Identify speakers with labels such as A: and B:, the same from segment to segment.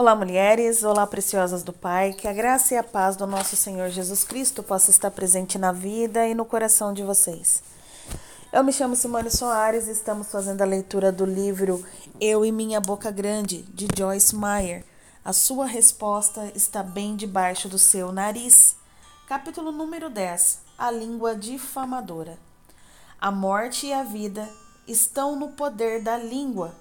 A: Olá, mulheres, olá, preciosas do Pai, que a graça e a paz do nosso Senhor Jesus Cristo possa estar presente na vida e no coração de vocês. Eu me chamo Simone Soares e estamos fazendo a leitura do livro Eu e Minha Boca Grande, de Joyce Meyer. A sua resposta está bem debaixo do seu nariz. Capítulo número 10 A língua difamadora. A morte e a vida estão no poder da língua.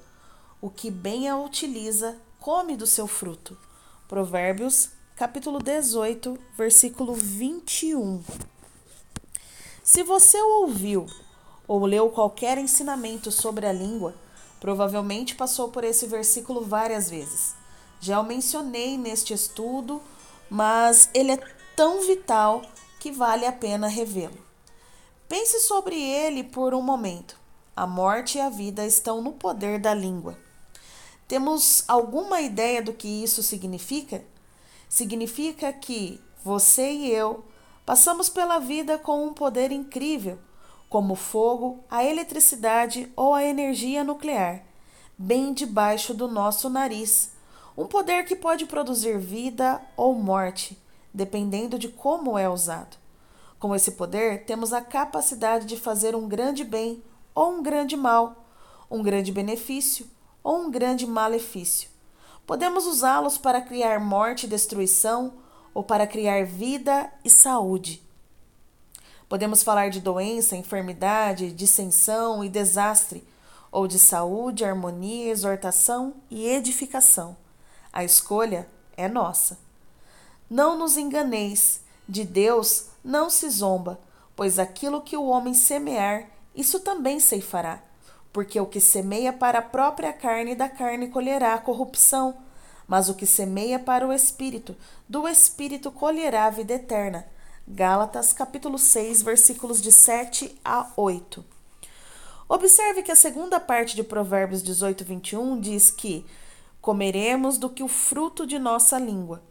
A: O que bem a utiliza come do seu fruto. Provérbios, capítulo 18, versículo 21. Se você ouviu ou leu qualquer ensinamento sobre a língua, provavelmente passou por esse versículo várias vezes. Já o mencionei neste estudo, mas ele é tão vital que vale a pena revê-lo. Pense sobre ele por um momento. A morte e a vida estão no poder da língua. Temos alguma ideia do que isso significa? Significa que você e eu passamos pela vida com um poder incrível, como o fogo, a eletricidade ou a energia nuclear, bem debaixo do nosso nariz. Um poder que pode produzir vida ou morte, dependendo de como é usado. Com esse poder, temos a capacidade de fazer um grande bem ou um grande mal, um grande benefício ou um grande malefício. Podemos usá-los para criar morte e destruição ou para criar vida e saúde. Podemos falar de doença, enfermidade, dissensão e desastre, ou de saúde, harmonia, exortação e edificação. A escolha é nossa. Não nos enganeis, de Deus não se zomba, pois aquilo que o homem semear, isso também ceifará porque o que semeia para a própria carne, da carne colherá a corrupção, mas o que semeia para o espírito, do espírito colherá a vida eterna. Gálatas capítulo 6, versículos de 7 a 8. Observe que a segunda parte de Provérbios 18, 21 diz que comeremos do que o fruto de nossa língua.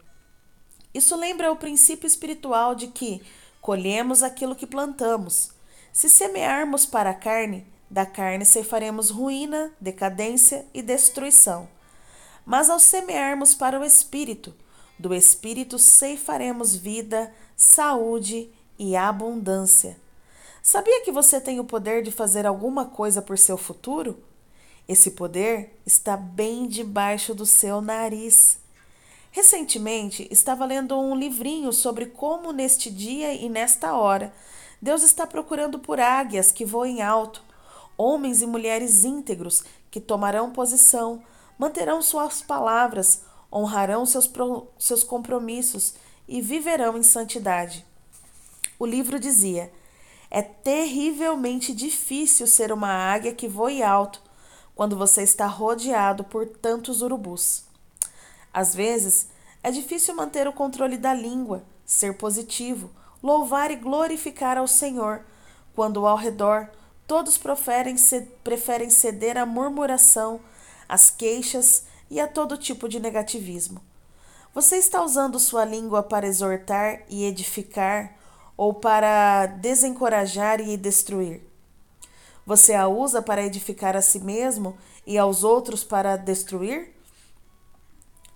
A: Isso lembra o princípio espiritual de que colhemos aquilo que plantamos. Se semearmos para a carne, da carne ceifaremos ruína, decadência e destruição. Mas ao semearmos para o espírito, do espírito ceifaremos vida, saúde e abundância. Sabia que você tem o poder de fazer alguma coisa por seu futuro? Esse poder está bem debaixo do seu nariz. Recentemente estava lendo um livrinho sobre como neste dia e nesta hora Deus está procurando por águias que voem alto homens e mulheres íntegros que tomarão posição, manterão suas palavras, honrarão seus, seus compromissos e viverão em santidade. O livro dizia: É terrivelmente difícil ser uma águia que voe alto quando você está rodeado por tantos urubus. Às vezes, é difícil manter o controle da língua, ser positivo, louvar e glorificar ao Senhor, quando ao redor Todos preferem ceder à murmuração, às queixas e a todo tipo de negativismo. Você está usando sua língua para exortar e edificar ou para desencorajar e destruir? Você a usa para edificar a si mesmo e aos outros para destruir?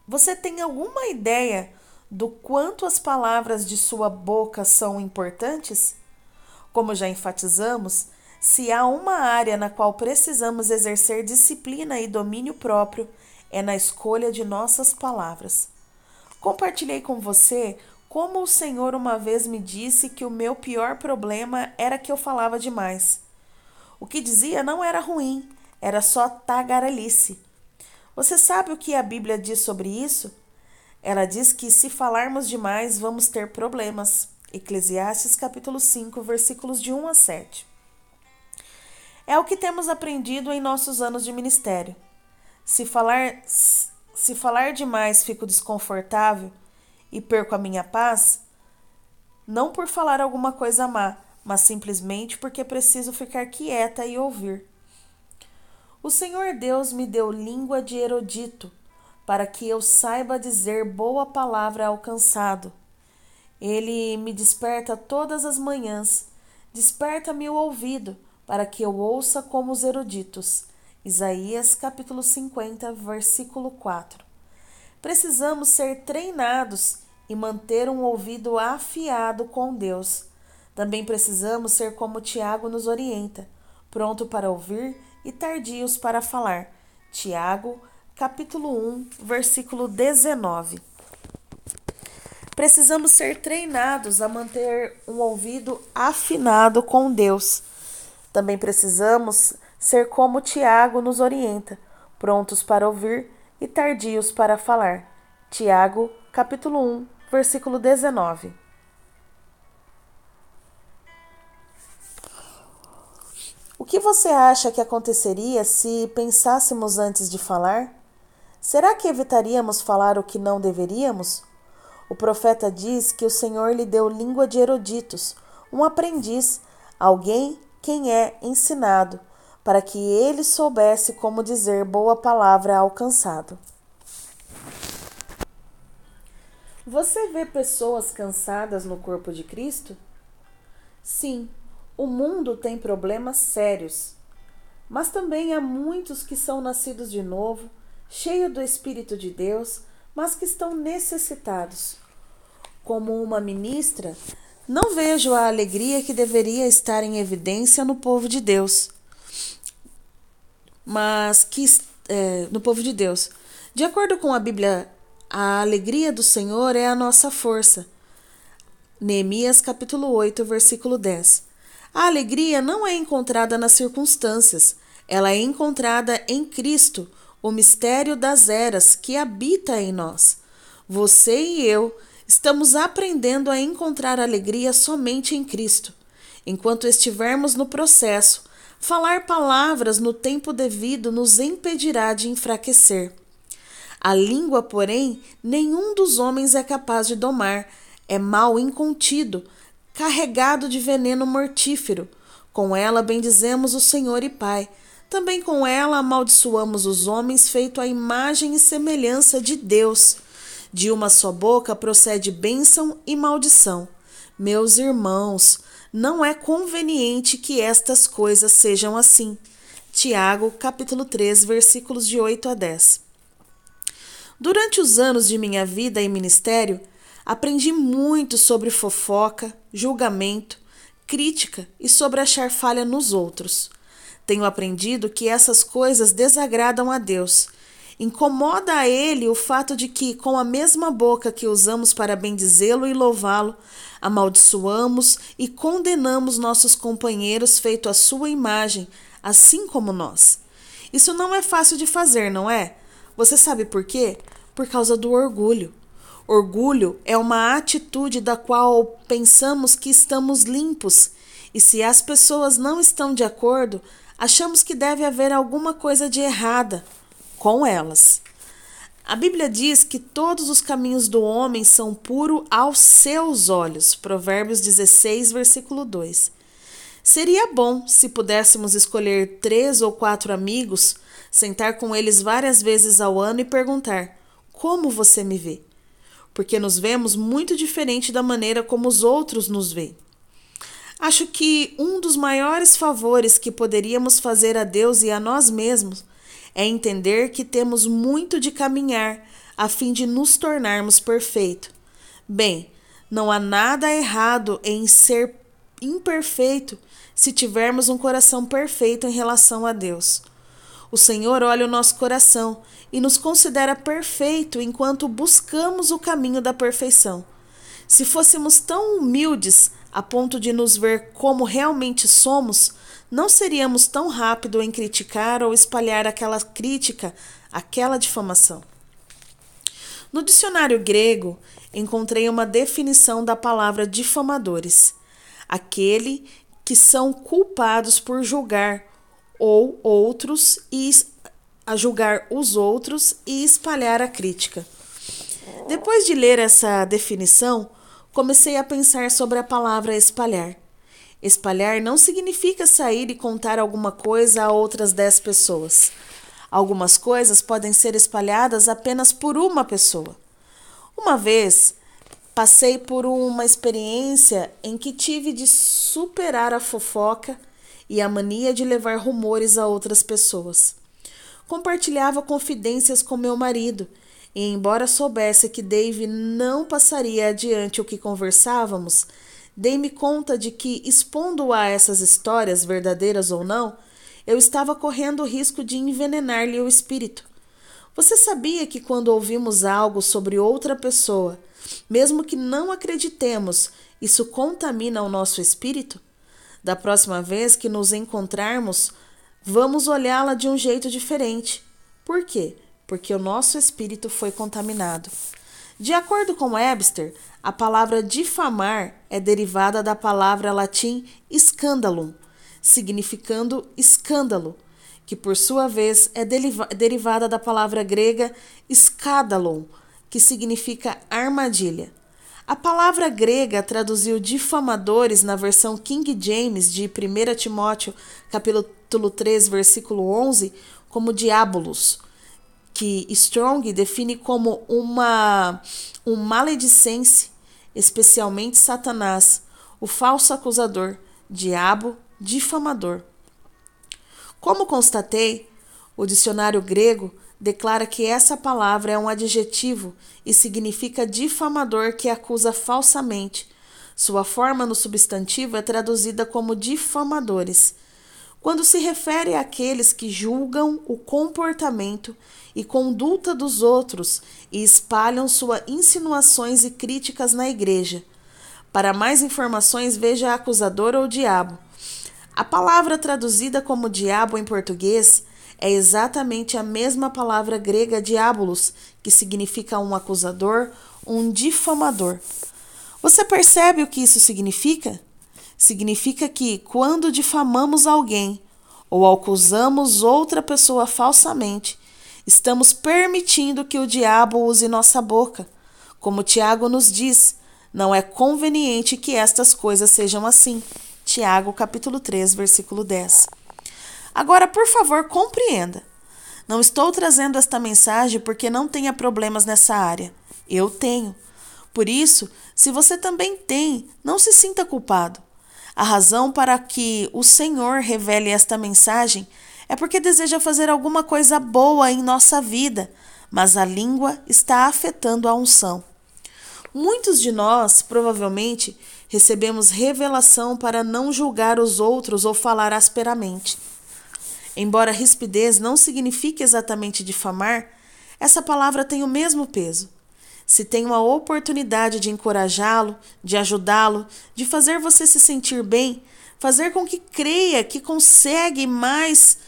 A: Você tem alguma ideia do quanto as palavras de sua boca são importantes? Como já enfatizamos, se há uma área na qual precisamos exercer disciplina e domínio próprio, é na escolha de nossas palavras. Compartilhei com você como o Senhor uma vez me disse que o meu pior problema era que eu falava demais. O que dizia não era ruim, era só tagarelice. Você sabe o que a Bíblia diz sobre isso? Ela diz que se falarmos demais, vamos ter problemas. Eclesiastes capítulo 5, versículos de 1 a 7. É o que temos aprendido em nossos anos de ministério. Se falar, se falar demais fico desconfortável e perco a minha paz, não por falar alguma coisa má, mas simplesmente porque preciso ficar quieta e ouvir. O Senhor Deus me deu língua de erudito, para que eu saiba dizer boa palavra ao cansado. Ele me desperta todas as manhãs, desperta-me o ouvido para que eu ouça como os eruditos. Isaías capítulo 50, versículo 4. precisamos ser treinados e manter um ouvido afiado com Deus. Também precisamos ser como Tiago nos orienta, pronto para ouvir e tardios para falar. Tiago, capítulo 1, versículo 19. Precisamos ser treinados a manter um ouvido afinado com Deus. Também precisamos ser como Tiago nos orienta, prontos para ouvir e tardios para falar. Tiago, capítulo 1, versículo 19. O que você acha que aconteceria se pensássemos antes de falar? Será que evitaríamos falar o que não deveríamos? O profeta diz que o Senhor lhe deu língua de eruditos, um aprendiz, alguém quem é ensinado, para que ele soubesse como dizer boa palavra ao cansado. Você vê pessoas cansadas no corpo de Cristo? Sim, o mundo tem problemas sérios, mas também há muitos que são nascidos de novo, cheios do Espírito de Deus, mas que estão necessitados. Como uma ministra, não vejo a alegria que deveria estar em evidência no povo de Deus, mas que é, no povo de Deus. De acordo com a Bíblia, a alegria do Senhor é a nossa força. Neemias capítulo 8, versículo 10. A alegria não é encontrada nas circunstâncias, ela é encontrada em Cristo, o mistério das eras que habita em nós. Você e eu estamos aprendendo a encontrar alegria somente em Cristo. Enquanto estivermos no processo, falar palavras no tempo devido nos impedirá de enfraquecer. A língua, porém, nenhum dos homens é capaz de domar, é mal incontido carregado de veneno mortífero. Com ela bendizemos o Senhor e Pai. Também com ela amaldiçoamos os homens feito à imagem e semelhança de Deus. De uma só boca procede bênção e maldição. Meus irmãos, não é conveniente que estas coisas sejam assim. Tiago, capítulo 3, versículos de 8 a 10. Durante os anos de minha vida e ministério, Aprendi muito sobre fofoca, julgamento, crítica e sobre achar falha nos outros. Tenho aprendido que essas coisas desagradam a Deus. Incomoda a Ele o fato de que, com a mesma boca que usamos para bendizê-lo e louvá-lo, amaldiçoamos e condenamos nossos companheiros feito à sua imagem, assim como nós. Isso não é fácil de fazer, não é? Você sabe por quê? Por causa do orgulho. Orgulho é uma atitude da qual pensamos que estamos limpos, e se as pessoas não estão de acordo, achamos que deve haver alguma coisa de errada com elas. A Bíblia diz que todos os caminhos do homem são puros aos seus olhos. Provérbios 16, versículo 2. Seria bom se pudéssemos escolher três ou quatro amigos, sentar com eles várias vezes ao ano e perguntar: Como você me vê? porque nos vemos muito diferente da maneira como os outros nos veem. Acho que um dos maiores favores que poderíamos fazer a Deus e a nós mesmos é entender que temos muito de caminhar a fim de nos tornarmos perfeitos. Bem, não há nada errado em ser imperfeito se tivermos um coração perfeito em relação a Deus. O Senhor olha o nosso coração e nos considera perfeito enquanto buscamos o caminho da perfeição. Se fôssemos tão humildes a ponto de nos ver como realmente somos, não seríamos tão rápido em criticar ou espalhar aquela crítica, aquela difamação. No dicionário grego, encontrei uma definição da palavra difamadores: aquele que são culpados por julgar ou outros e a julgar os outros e espalhar a crítica. Depois de ler essa definição, comecei a pensar sobre a palavra espalhar. Espalhar não significa sair e contar alguma coisa a outras dez pessoas. Algumas coisas podem ser espalhadas apenas por uma pessoa. Uma vez passei por uma experiência em que tive de superar a fofoca e a mania de levar rumores a outras pessoas. Compartilhava confidências com meu marido e embora soubesse que Dave não passaria adiante o que conversávamos, dei-me conta de que, expondo a essas histórias, verdadeiras ou não, eu estava correndo o risco de envenenar-lhe o espírito. Você sabia que quando ouvimos algo sobre outra pessoa, mesmo que não acreditemos, isso contamina o nosso espírito? Da próxima vez que nos encontrarmos, vamos olhá-la de um jeito diferente. Por quê? Porque o nosso espírito foi contaminado. De acordo com Webster, a palavra difamar é derivada da palavra latim scandalum, significando escândalo, que por sua vez é derivada da palavra grega scandalon, que significa armadilha. A palavra grega traduziu difamadores na versão King James de 1 Timóteo, capítulo 3, versículo 11, como diabolos que Strong define como uma um maledicência, especialmente Satanás, o falso acusador, diabo, difamador. Como constatei, o dicionário grego declara que essa palavra é um adjetivo e significa difamador que acusa falsamente. Sua forma no substantivo é traduzida como difamadores. Quando se refere àqueles que julgam o comportamento e conduta dos outros e espalham suas insinuações e críticas na igreja. Para mais informações, veja acusador ou diabo. A palavra traduzida como diabo em português é exatamente a mesma palavra grega diabolos, que significa um acusador, um difamador. Você percebe o que isso significa? Significa que quando difamamos alguém ou acusamos outra pessoa falsamente, estamos permitindo que o diabo use nossa boca. Como Tiago nos diz, não é conveniente que estas coisas sejam assim. Tiago, capítulo 3, versículo 10. Agora, por favor, compreenda. Não estou trazendo esta mensagem porque não tenha problemas nessa área. Eu tenho. Por isso, se você também tem, não se sinta culpado. A razão para que o Senhor revele esta mensagem é porque deseja fazer alguma coisa boa em nossa vida, mas a língua está afetando a unção. Muitos de nós, provavelmente, recebemos revelação para não julgar os outros ou falar asperamente. Embora rispidez não signifique exatamente difamar, essa palavra tem o mesmo peso. Se tem uma oportunidade de encorajá-lo, de ajudá-lo, de fazer você se sentir bem, fazer com que creia que consegue mais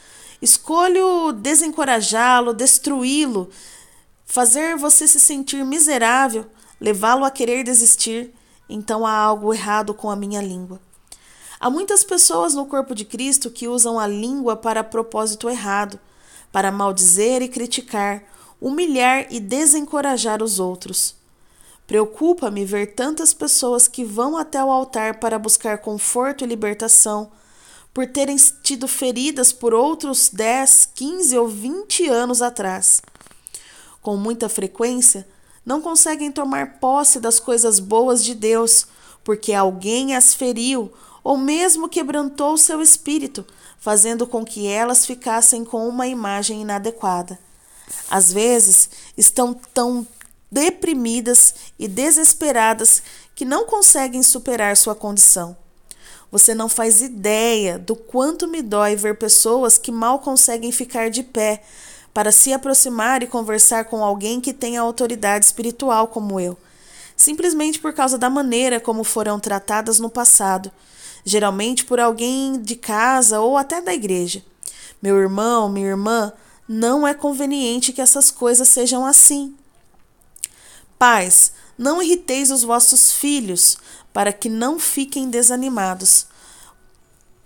A: Escolho desencorajá-lo, destruí-lo, fazer você se sentir miserável, levá-lo a querer desistir. Então há algo errado com a minha língua. Há muitas pessoas no corpo de Cristo que usam a língua para propósito errado, para maldizer e criticar, humilhar e desencorajar os outros. Preocupa-me ver tantas pessoas que vão até o altar para buscar conforto e libertação, por terem tido feridas por outros 10, 15 ou 20 anos atrás. Com muita frequência, não conseguem tomar posse das coisas boas de Deus, porque alguém as feriu ou mesmo quebrantou seu espírito, fazendo com que elas ficassem com uma imagem inadequada. Às vezes, estão tão deprimidas e desesperadas que não conseguem superar sua condição. Você não faz ideia do quanto me dói ver pessoas que mal conseguem ficar de pé para se aproximar e conversar com alguém que tem autoridade espiritual como eu, simplesmente por causa da maneira como foram tratadas no passado, geralmente por alguém de casa ou até da igreja. Meu irmão, minha irmã, não é conveniente que essas coisas sejam assim. Pais, não irriteis os vossos filhos, para que não fiquem desanimados.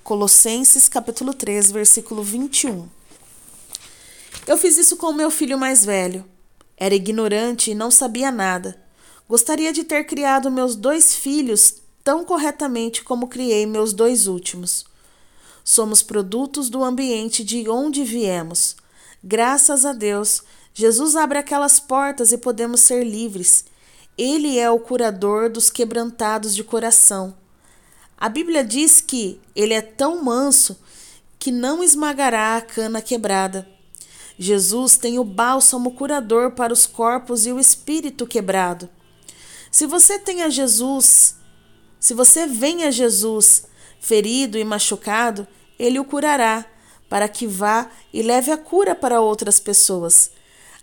A: Colossenses capítulo 3, versículo 21. Eu fiz isso com o meu filho mais velho. Era ignorante e não sabia nada. Gostaria de ter criado meus dois filhos tão corretamente como criei meus dois últimos. Somos produtos do ambiente de onde viemos. Graças a Deus, Jesus abre aquelas portas e podemos ser livres. Ele é o curador dos quebrantados de coração. A Bíblia diz que ele é tão manso que não esmagará a cana quebrada. Jesus tem o bálsamo curador para os corpos e o espírito quebrado. Se você tem a Jesus, se você vem a Jesus ferido e machucado, ele o curará, para que vá e leve a cura para outras pessoas.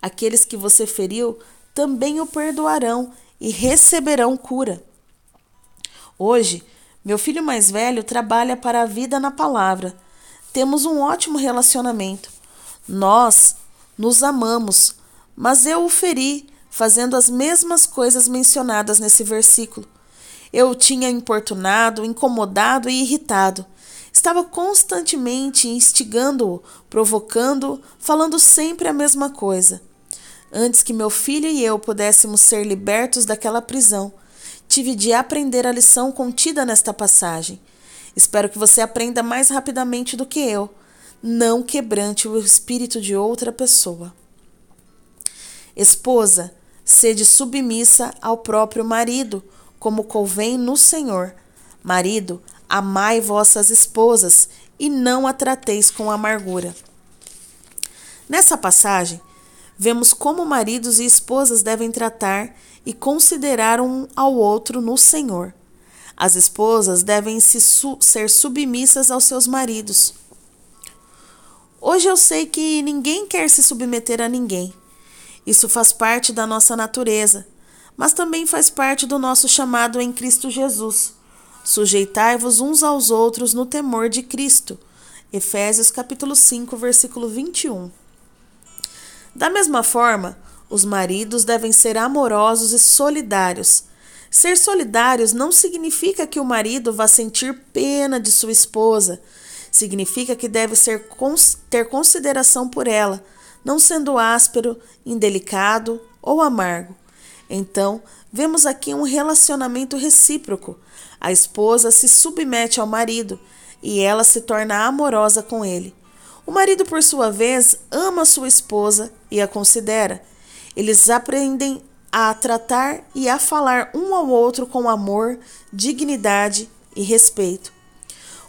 A: Aqueles que você feriu também o perdoarão e receberão cura. Hoje, meu filho mais velho trabalha para a vida na palavra. Temos um ótimo relacionamento. Nós nos amamos, mas eu o feri fazendo as mesmas coisas mencionadas nesse versículo. Eu o tinha importunado, incomodado e irritado. Estava constantemente instigando-o, provocando-o, falando sempre a mesma coisa. Antes que meu filho e eu pudéssemos ser libertos daquela prisão, tive de aprender a lição contida nesta passagem. Espero que você aprenda mais rapidamente do que eu. Não quebrante o espírito de outra pessoa. Esposa, sede submissa ao próprio marido, como convém no Senhor. Marido, amai vossas esposas e não a trateis com amargura. Nessa passagem, vemos como maridos e esposas devem tratar e considerar um ao outro no Senhor. As esposas devem se su ser submissas aos seus maridos. Hoje eu sei que ninguém quer se submeter a ninguém. Isso faz parte da nossa natureza, mas também faz parte do nosso chamado em Cristo Jesus. Sujeitai-vos uns aos outros no temor de Cristo. Efésios capítulo 5, versículo 21. Da mesma forma, os maridos devem ser amorosos e solidários. Ser solidários não significa que o marido vá sentir pena de sua esposa. Significa que deve ser, ter consideração por ela, não sendo áspero, indelicado ou amargo. Então, vemos aqui um relacionamento recíproco. A esposa se submete ao marido e ela se torna amorosa com ele. O marido, por sua vez, ama sua esposa e a considera. Eles aprendem a tratar e a falar um ao outro com amor, dignidade e respeito.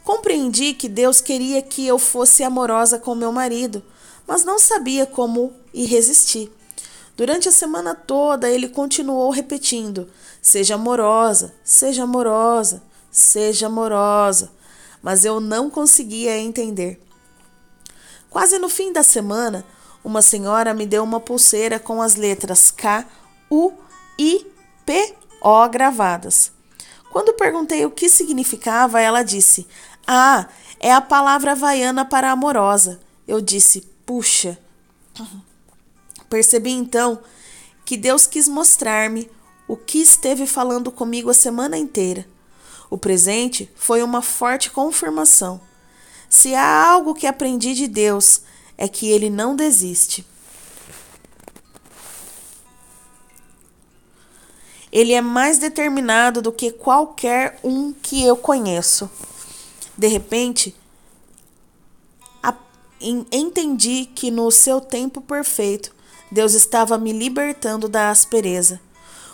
A: Compreendi que Deus queria que eu fosse amorosa com meu marido, mas não sabia como e resisti. Durante a semana toda ele continuou repetindo: Seja amorosa, seja amorosa, seja amorosa. Mas eu não conseguia entender. Quase no fim da semana, uma senhora me deu uma pulseira com as letras K, U, I, P, O gravadas. Quando perguntei o que significava, ela disse: Ah, é a palavra havaiana para amorosa. Eu disse: Puxa. Percebi então que Deus quis mostrar-me o que esteve falando comigo a semana inteira. O presente foi uma forte confirmação. Se há algo que aprendi de Deus, é que ele não desiste. Ele é mais determinado do que qualquer um que eu conheço. De repente, entendi que no seu tempo perfeito, Deus estava me libertando da aspereza.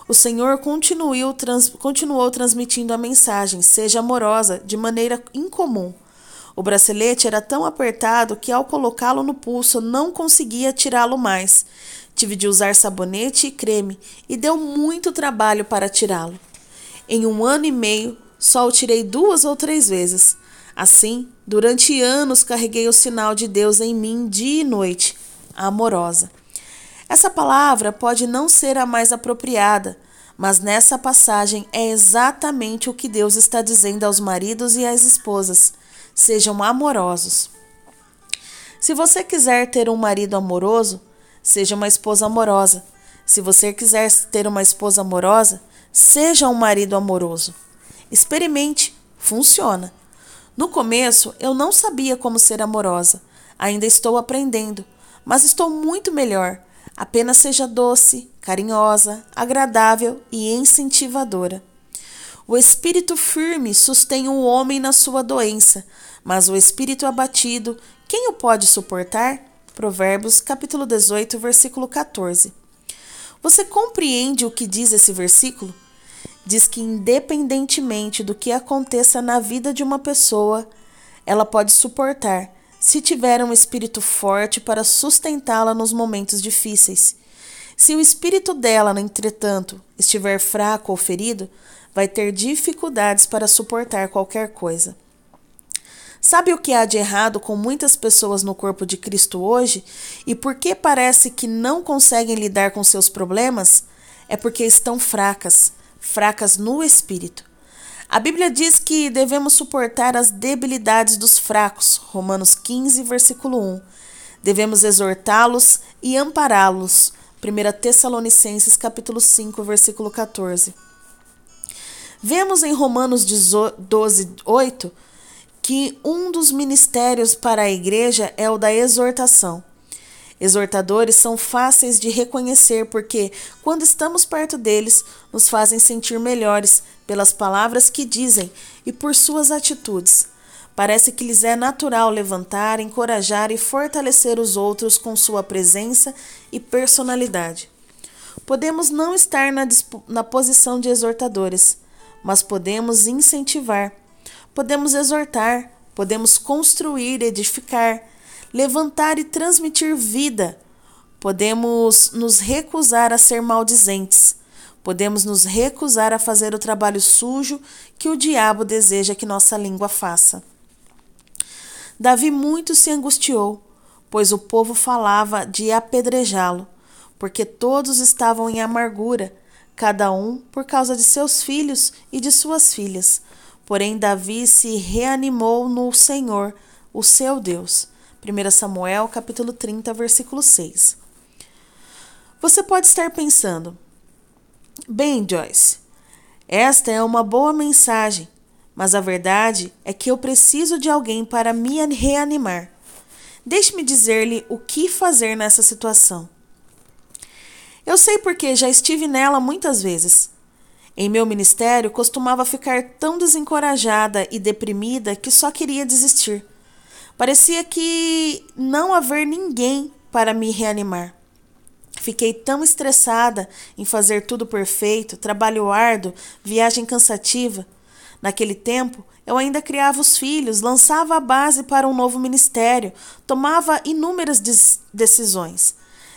A: O Senhor continuou, trans, continuou transmitindo a mensagem: seja amorosa, de maneira incomum. O bracelete era tão apertado que, ao colocá-lo no pulso, não conseguia tirá-lo mais. Tive de usar sabonete e creme e deu muito trabalho para tirá-lo. Em um ano e meio, só o tirei duas ou três vezes. Assim, durante anos carreguei o sinal de Deus em mim dia e noite, amorosa. Essa palavra pode não ser a mais apropriada, mas nessa passagem é exatamente o que Deus está dizendo aos maridos e às esposas sejam amorosos. Se você quiser ter um marido amoroso, seja uma esposa amorosa. Se você quiser ter uma esposa amorosa, seja um marido amoroso. Experimente, funciona. No começo, eu não sabia como ser amorosa. Ainda estou aprendendo, mas estou muito melhor. Apenas seja doce, carinhosa, agradável e incentivadora. O espírito firme sustém o homem na sua doença, mas o espírito abatido, quem o pode suportar? Provérbios capítulo 18, versículo 14. Você compreende o que diz esse versículo? Diz que independentemente do que aconteça na vida de uma pessoa, ela pode suportar, se tiver um espírito forte para sustentá-la nos momentos difíceis. Se o espírito dela, entretanto, estiver fraco ou ferido, vai ter dificuldades para suportar qualquer coisa. Sabe o que há de errado com muitas pessoas no corpo de Cristo hoje e por que parece que não conseguem lidar com seus problemas? É porque estão fracas, fracas no espírito. A Bíblia diz que devemos suportar as debilidades dos fracos, Romanos 15, versículo 1. Devemos exortá-los e ampará-los, 1 Tessalonicenses capítulo 5, versículo 14. Vemos em Romanos 12, 8 que um dos ministérios para a igreja é o da exortação. Exortadores são fáceis de reconhecer porque, quando estamos perto deles, nos fazem sentir melhores pelas palavras que dizem e por suas atitudes. Parece que lhes é natural levantar, encorajar e fortalecer os outros com sua presença e personalidade. Podemos não estar na, na posição de exortadores, mas podemos incentivar podemos exortar, podemos construir, edificar, levantar e transmitir vida. Podemos nos recusar a ser maldizentes. Podemos nos recusar a fazer o trabalho sujo que o diabo deseja que nossa língua faça. Davi muito se angustiou, pois o povo falava de apedrejá-lo, porque todos estavam em amargura, cada um por causa de seus filhos e de suas filhas. Porém, Davi se reanimou no Senhor, o seu Deus. 1 Samuel, capítulo 30, versículo 6. Você pode estar pensando: Bem, Joyce, esta é uma boa mensagem, mas a verdade é que eu preciso de alguém para me reanimar. Deixe-me dizer-lhe o que fazer nessa situação. Eu sei porque já estive nela muitas vezes. Em meu ministério, costumava ficar tão desencorajada e deprimida que só queria desistir. Parecia que não haver ninguém para me reanimar. Fiquei tão estressada em fazer tudo perfeito, trabalho árduo, viagem cansativa. Naquele tempo, eu ainda criava os filhos, lançava a base para um novo ministério, tomava inúmeras decisões.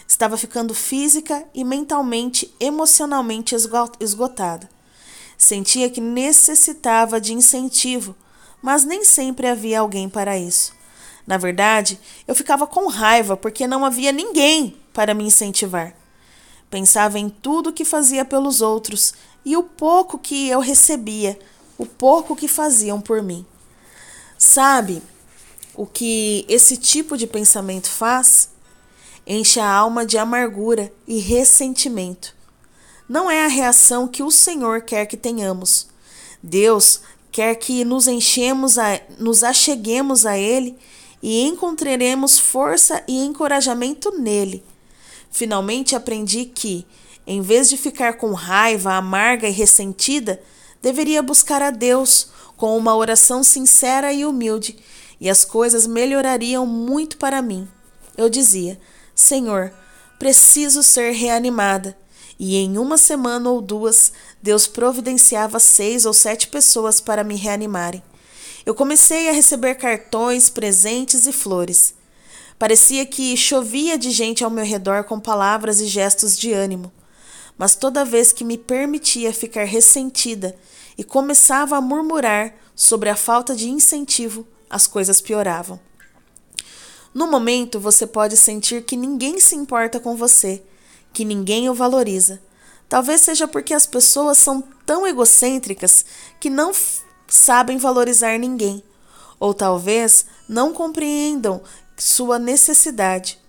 A: Estava ficando física e mentalmente, emocionalmente esgotada. Sentia que necessitava de incentivo, mas nem sempre havia alguém para isso. Na verdade, eu ficava com raiva porque não havia ninguém para me incentivar. Pensava em tudo que fazia pelos outros e o pouco que eu recebia, o pouco que faziam por mim. Sabe o que esse tipo de pensamento faz? enche a alma de amargura e ressentimento. Não é a reação que o Senhor quer que tenhamos. Deus quer que nos enchemos, a, nos acheguemos a Ele e encontraremos força e encorajamento nele. Finalmente aprendi que, em vez de ficar com raiva amarga e ressentida, deveria buscar a Deus com uma oração sincera e humilde, e as coisas melhorariam muito para mim. Eu dizia: Senhor, preciso ser reanimada. E em uma semana ou duas, Deus providenciava seis ou sete pessoas para me reanimarem. Eu comecei a receber cartões, presentes e flores. Parecia que chovia de gente ao meu redor com palavras e gestos de ânimo. Mas toda vez que me permitia ficar ressentida e começava a murmurar sobre a falta de incentivo, as coisas pioravam. No momento, você pode sentir que ninguém se importa com você, que ninguém o valoriza. Talvez seja porque as pessoas são tão egocêntricas que não sabem valorizar ninguém, ou talvez não compreendam sua necessidade.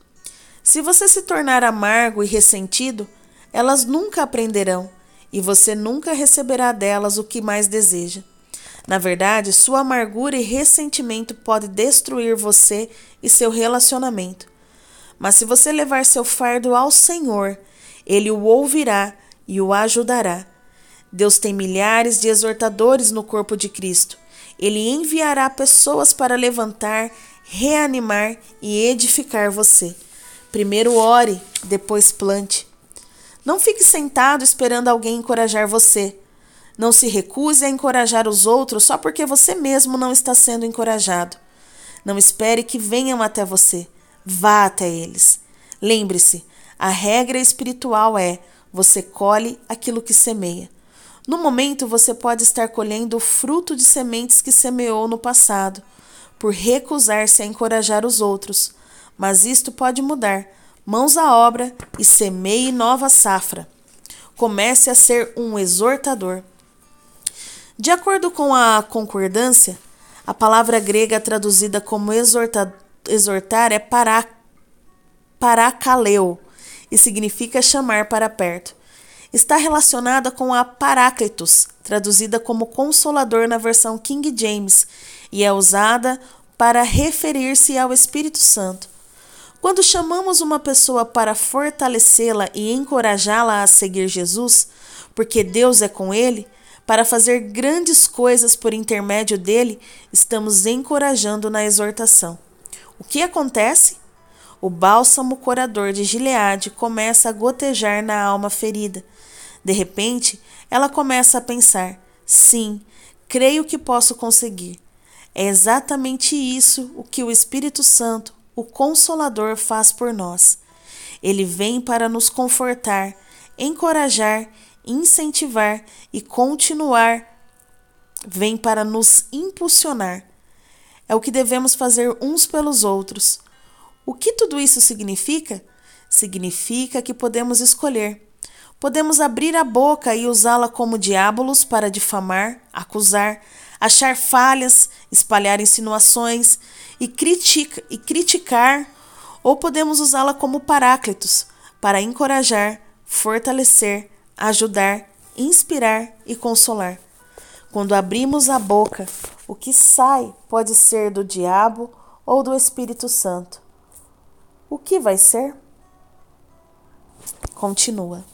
A: Se você se tornar amargo e ressentido, elas nunca aprenderão e você nunca receberá delas o que mais deseja. Na verdade, sua amargura e ressentimento pode destruir você e seu relacionamento. Mas se você levar seu fardo ao Senhor, ele o ouvirá e o ajudará. Deus tem milhares de exortadores no corpo de Cristo. Ele enviará pessoas para levantar, reanimar e edificar você. Primeiro ore, depois plante. Não fique sentado esperando alguém encorajar você. Não se recuse a encorajar os outros só porque você mesmo não está sendo encorajado. Não espere que venham até você. Vá até eles. Lembre-se, a regra espiritual é: você colhe aquilo que semeia. No momento, você pode estar colhendo o fruto de sementes que semeou no passado, por recusar-se a encorajar os outros. Mas isto pode mudar. Mãos à obra e semeie nova safra. Comece a ser um exortador. De acordo com a concordância, a palavra grega traduzida como exorta, exortar é pará, parakaleu e significa chamar para perto está relacionada com a Paráclitos, traduzida como consolador na versão King James, e é usada para referir-se ao Espírito Santo. Quando chamamos uma pessoa para fortalecê-la e encorajá-la a seguir Jesus, porque Deus é com ele, para fazer grandes coisas por intermédio dele, estamos encorajando na exortação. O que acontece? O bálsamo curador de Gileade começa a gotejar na alma ferida. De repente, ela começa a pensar: sim, creio que posso conseguir. É exatamente isso o que o Espírito Santo, o Consolador, faz por nós. Ele vem para nos confortar, encorajar, incentivar e continuar. Vem para nos impulsionar. É o que devemos fazer uns pelos outros. O que tudo isso significa? Significa que podemos escolher. Podemos abrir a boca e usá-la como diabolos para difamar, acusar, achar falhas, espalhar insinuações e, critica, e criticar, ou podemos usá-la como paráclitos para encorajar, fortalecer, ajudar, inspirar e consolar. Quando abrimos a boca, o que sai pode ser do diabo ou do Espírito Santo. O que vai ser? Continua.